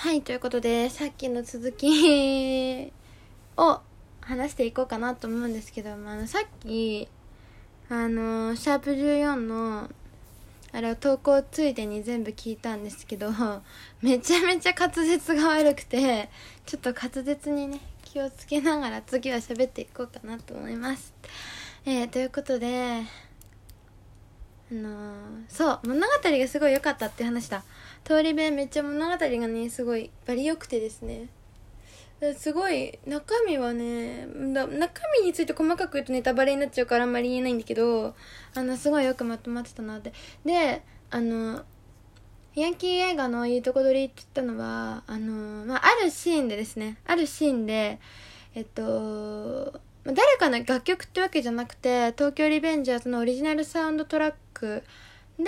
はい、ということで、さっきの続きを話していこうかなと思うんですけど、まあ、のさっき、あの、シャープ14の、あれを投稿ついでに全部聞いたんですけど、めちゃめちゃ滑舌が悪くて、ちょっと滑舌にね、気をつけながら次は喋っていこうかなと思います。えー、ということで、あのーそう物語がすごい良かったって話だ。通り部めっちゃ物語がねすごいバリ良くてですね。すごい中身はね中身について細かく言うとネタバレになっちゃうからあんまり言えないんだけどあのすごいよくまとまってたなって。であのヤンキー映画のいいとこ取りって言ったのはあの、まあ、あるシーンでですね。あるシーンでえっと誰かの楽曲ってわけじゃなくて東京リベンジャーズのオリジナルサウンドトラックで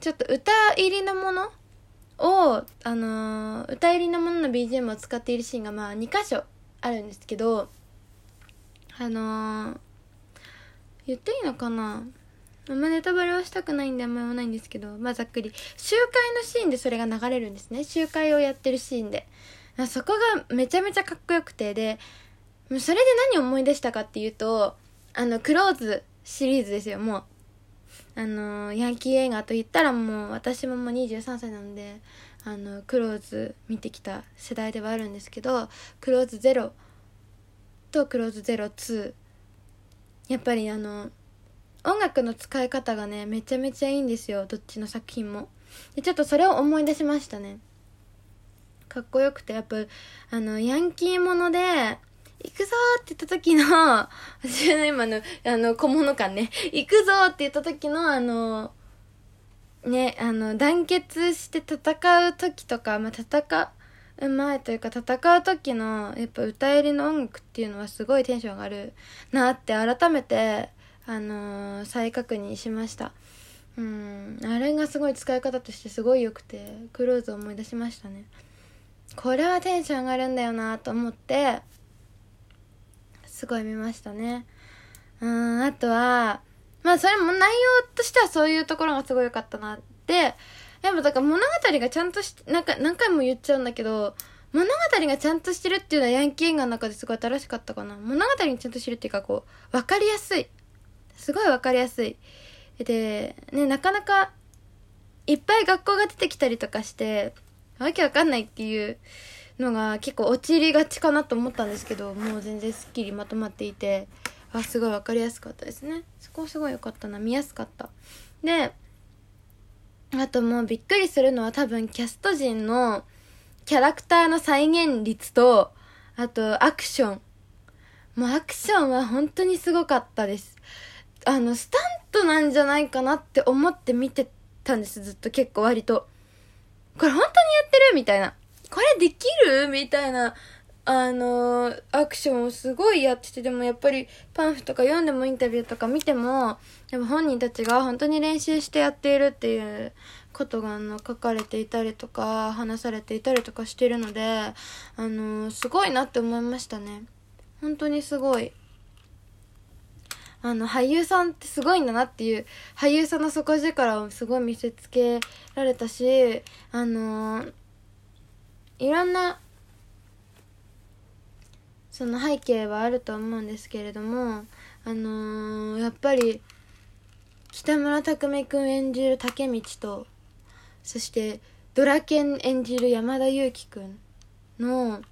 ちょっと歌入りのものを、あのー歌入りのものの BGM を使っているシーンがまあ2箇所あるんですけどあのー言っていいのかな？あんまネタバレはしたくないんであんま言わないんですけどまあざっくり。集会のシーンでそれが流れるんですね。集会をやってるシーンで。あそこがめちゃめちゃかっこよくて。でそれで何を思い出したかっていうとあのクローズシリーズですよもう。あのヤンキー映画と言ったらもう私ももう23歳なのであのクローズ見てきた世代ではあるんですけどクローズゼロとクローズゼロ2やっぱりあの音楽の使い方がねめちゃめちゃいいんですよどっちの作品も。でちょっとそれを思い出しましたね。かっこよくてやっぱあのヤンキーもので行くぞーって言った時の、私の今の、あの、小物感ね。行くぞーって言った時の、あの、ね、あの、団結して戦う時とか、まあ、戦う前というか、戦う時の、やっぱ歌入りの音楽っていうのはすごいテンション上がるなって改めて、あの再確認しました。うん、あれがすごい使い方としてすごい良くて、クローズを思い出しましたね。これはテンション上がるんだよなと思って、すごい見ましたね。うん、あとは、まあそれも内容としてはそういうところがすごい良かったなって、やっぱだから物語がちゃんとし、なんか何回も言っちゃうんだけど、物語がちゃんとしてるっていうのはヤンキー映画の中ですごい新しかったかな。物語にちゃんとしてるっていうかこう、わかりやすい。すごいわかりやすい。で、ね、なかなか、いっぱい学校が出てきたりとかして、わけわかんないっていうのが結構陥りがちかなと思ったんですけどもう全然すっきりまとまっていてあすごい分かりやすかったですね。そこすごい良かったな見やすかった。であともうびっくりするのは多分キャスト陣のキャラクターの再現率とあとアクション。もうアクションは本当にすごかったです。あのスタントなんじゃないかなって思って見てたんですずっと結構割と。これ本当にやってる？みたいな。これできる？みたいな、あのーアクションをすごいやってて、でもやっぱりパンフとか読んでもインタビューとか見ても、でも本人たちが本当に練習してやっているっていうことがあの書かれていたりとか、話されていたりとかしてるので、あのーすごいなって思いましたね。本当にすごい。あの、俳優さんってすごいんだなっていう、俳優さんの底力をすごい見せつけられたし、あのーいろんな、その背景はあると思うんですけれども、あのーやっぱり、北村匠海くん演じる竹道と、そして、ドラケン演じる山田裕貴くんの、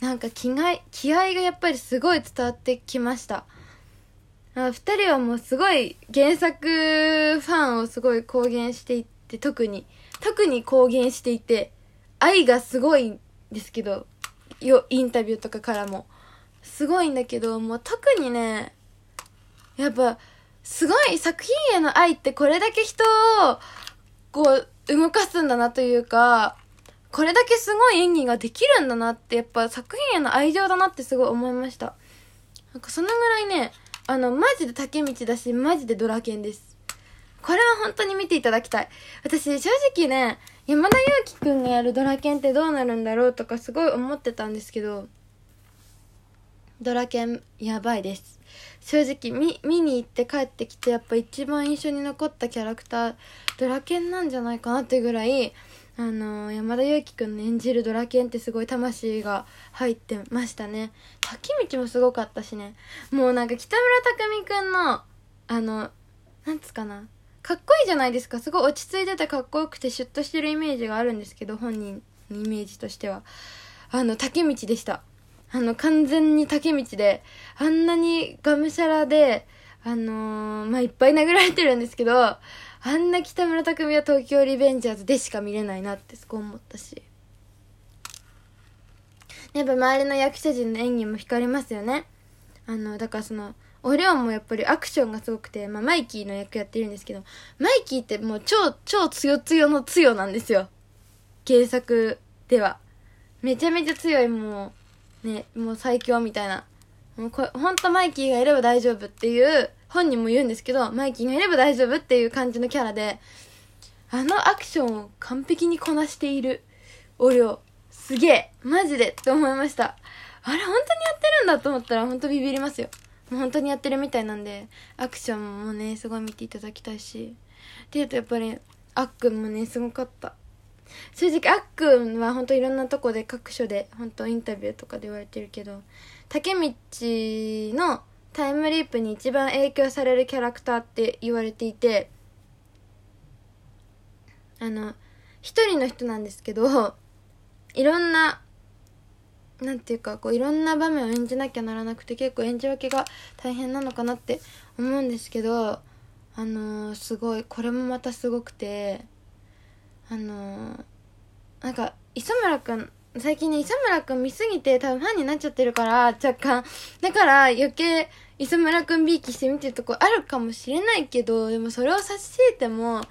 なんか気概、気合がやっぱりすごい伝わってきました。あ二人はもうすごい原作ファンをすごい公言していって、特に、特に公言していて、愛がすごいんですけど、よ、インタビューとかからも。すごいんだけど、もう特にね、やっぱ、すごい作品への愛ってこれだけ人を、こう、動かすんだなというか、これだけすごい演技ができるんだなって、やっぱ作品への愛情だなってすごい思いました。なんかそのぐらいね、あの、マジで竹道だし、マジでドラケンです。これは本当に見ていただきたい。私、正直ね、山田裕貴くんがやるドラケンってどうなるんだろうとかすごい思ってたんですけど、ドラケンやばいです。正直見、見に行って帰ってきてやっぱ一番印象に残ったキャラクター、ドラケンなんじゃないかなってぐらい、あの山田裕貴君の演じるドラケンってすごい魂が入ってましたね滝道もすごかったしねもうなんか北村匠海君のあのなんつかなかっこいいじゃないですか。すごい落ち着いててかっこよくてシュッとしてるイメージがあるんですけど本人のイメージとしては。あの竹道でした。あの完全に竹道であんなにがむしゃらであのー、まあ、いっぱい殴られてるんですけどあんな北村匠海は東京リベンジャーズでしか見れないなってすごい思ったし。やっぱ周りの役者陣の演技も光りますよね。あのだからそのおりょうもやっぱりアクションがすごくて、まあ、マイキーの役やってるんですけど、マイキーってもう超、超強強の強なんですよ。原作では。めちゃめちゃ強い、もう、ね、もう最強みたいな。もうこほんとマイキーがいれば大丈夫っていう、本人も言うんですけど、マイキーがいれば大丈夫っていう感じのキャラで、あのアクションを完璧にこなしている、おりょう。すげえマジでって思いました。あれ本当にやってるんだと思ったら本当ビビりますよ。本当にやってるみたいなんでアクションもねすごい見ていただきたいし。っていうとやっぱりあっくんもねすごかった。正直あっくんは本当いろんなとこで各所で本当インタビューとかで言われてるけど竹道のタイムリープに一番影響されるキャラクターって言われていてあの一人の人なんですけどいろんななんていうかこういろんな場面を演じなきゃならなくて結構演じ分けが大変なのかなって思うんですけどあのー、すごいこれもまたすごくてあのー、なんか磯村君最近ね磯村君見すぎて多分ファンになっちゃってるから若干。だから余計磯村君びいきして見てるとこあるかもしれないけどでもそれを差し引いても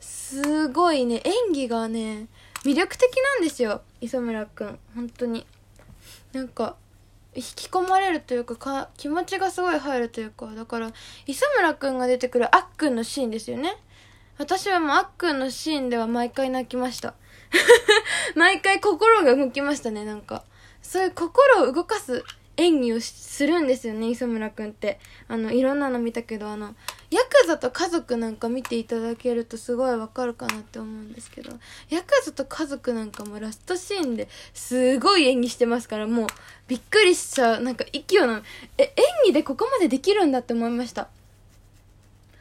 すごいね演技がね魅力的なんですよ磯村君本当に。なんか引き込まれるというかか気持ちがすごい入るというかだから磯村くんが出てくるあっくんのシーンですよね。私はもうあっくんのシーンでは毎回泣きました。毎回心が動きましたねなんか。そういう心を動かす演技をするんですよね磯村くんって。あのいろんなの見たけどあのヤクザと家族なんか見ていただけるとすごいわかるかなって思うんですけどヤクザと家族なんかもラストシーンですごい演技してますからもうびっくりしちゃう。なんか息をのえ演技でここまでできるんだって思いました。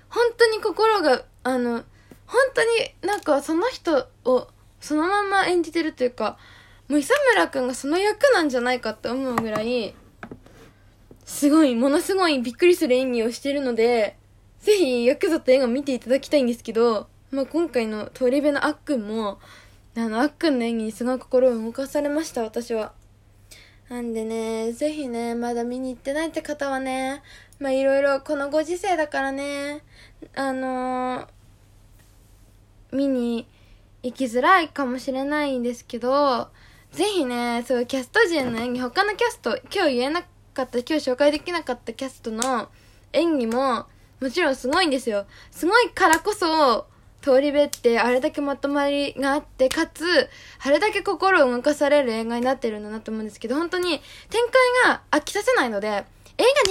本当に心があの本当になんかその人をそのまま演じてるというかもう磯村くんがその役なんじゃないかって思うぐらいすごい、ものすごいびっくりする演技をしてるので、ぜひ、ヤクザと映画見ていただきたいんですけど、まあ、今回の通り部のあっくんも、あの、あっくんの演技にすごい心を動かされました、私は。なんでね、ぜひね、まだ見に行ってないって方はね、まあ、いろいろ、このご時世だからね、あのー、見に行きづらいかもしれないんですけど、ぜひね、そう、キャスト陣の演技、他のキャスト、今日言えなかった、今日紹介できなかったキャストの演技も、もちろんすごいんですよ。すごいからこそ、通り部ってあれだけまとまりがあって、かつ、あれだけ心を動かされる映画になってるんだなと思うんですけど、本当に展開が飽きさせないので、映画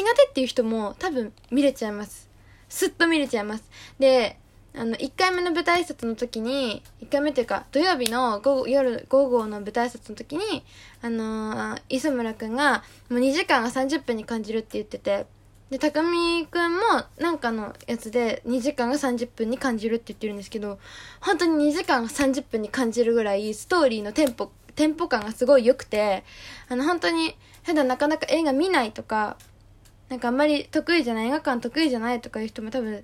苦手っていう人も多分見れちゃいます。すっと見れちゃいます。で、あの、1回目の舞台挨拶の時に、1回目っていうか、土曜日の午後、夜、午後の舞台挨拶の時に、あのー、磯村くんが、もう2時間が30分に感じるって言ってて、で、匠くんもなんかのやつで2時間が30分に感じるって言ってるんですけど、本当に2時間が30分に感じるぐらい、ストーリーのテンポ、テンポ感がすごい良くて、あの、本当に、普段なかなか映画見ないとか、なんかあんまり得意じゃない、映画館得意じゃないとかいう人も多分、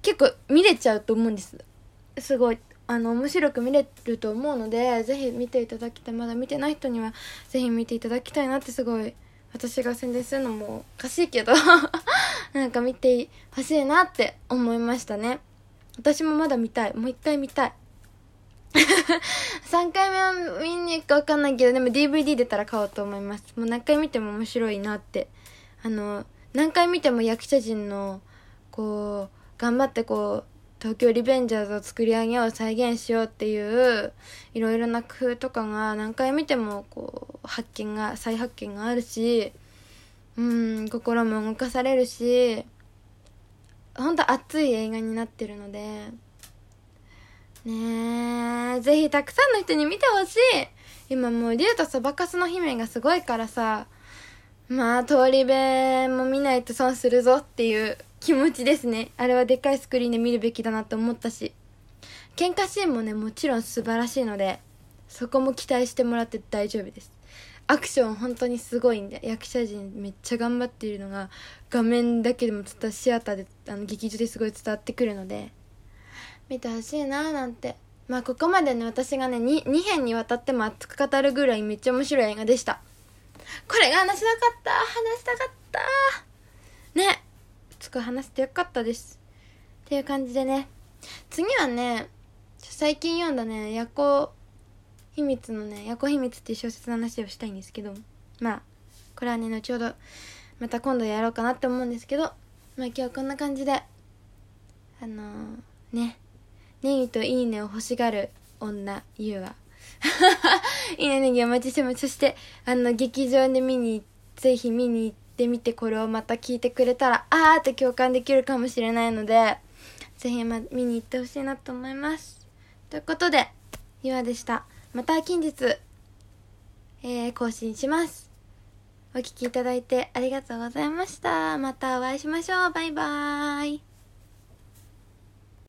結構見れちゃうと思うんです。すごいあの面白く見れると思うのでぜひ見ていただきたい。まだ見てない人にはぜひ見ていただきたいなってすごい私が宣伝するのもおかしいけど なんか見てほしいなって思いましたね。私もまだ見たい。もう一回見たい。3回目は見に行くか分かんないけどでも DVD 出たら買おうと思います。もう何回見ても面白いなって。あの何回見ても役者陣のこう頑張ってこう東京リベンジャーズを作り上げよう再現しようっていういろいろな工夫とかが何回見てもこう発見が再発見があるしうん心も動かされるし本当熱い映画になってるのでねえぜひたくさんの人に見てほしい。今もう竜とそばかすの姫がすごいからさまあ通り部も見ないと損するぞっていう気持ちですね。あれはでっかいスクリーンで見るべきだなって思ったし。喧嘩シーンもねもちろん素晴らしいのでそこも期待してもらって大丈夫です。アクション本当にすごいんで役者陣めっちゃ頑張っているのが画面だけでも伝わシアターであの劇場ですごい伝わってくるので。見てほしいなーなんて。まあここまでね私がね 2, 2編にわたっても熱く語るぐらいめっちゃ面白い映画でした。これが話したかった。話したかった。ね。つく話してよかったです。っていう感じでね。次はね最近読んだね夜行秘密のね「夜行秘密」っていう小説の話をしたいんですけどまあこれはね後ほどまた今度やろうかなって思うんですけどまあ今日はこんな感じであのー、ねネギといいねを欲しがる女ゆうは いいねネギお待ちしてます。そしてあの劇場で見にぜひ見に行ってみてこれをまた聞いてくれたらあーって共感できるかもしれないのでぜひ、ま、見に行ってほしいなと思います。ということでゆうでした。また近日、えー、更新します。お聴きいただいてありがとうございました。またお会いしましょう。バイバーイ。